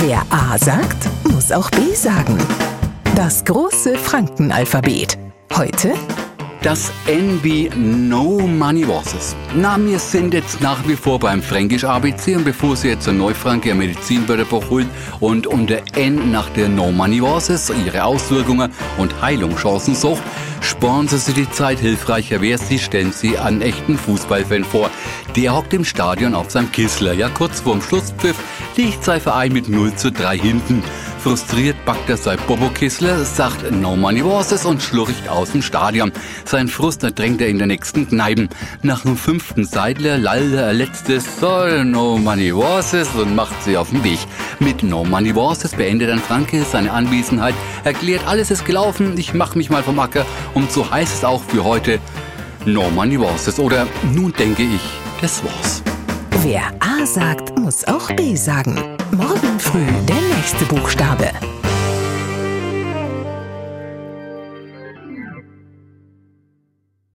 Wer A sagt, muss auch B sagen. Das große Frankenalphabet. Heute Das N wie No Money Was Na, wir sind jetzt nach wie vor beim Fränkisch ABC und bevor Sie jetzt eine Neufranke Medizinwörterbuch holt und unter N nach der No Money Was ihre Auswirkungen und Heilungschancen sucht, sparen Sie sich die Zeit hilfreicher wäre Sie, stellen Sie einen echten Fußballfan vor. Der hockt im Stadion auf seinem Kissler, ja kurz vorm Schlusspfiff liegt sein Verein mit 0 zu 3 hinten. Frustriert backt er sein Bobo Kissler, sagt No Money Was und schlurcht aus dem Stadion. Sein Frust drängt er in der nächsten Kneipen. Nach dem fünften Seidler lallt er letztes Soll No Money Was und macht sie auf den Weg. Mit No Money Was beendet dann Franke seine Anwesenheit, erklärt, alles ist gelaufen, ich mach mich mal vom Acker und so heißt es auch für heute No Money Was oder nun denke ich, das war's. Wer A sagt, muss auch B sagen. Morgen früh der nächste Buchstabe.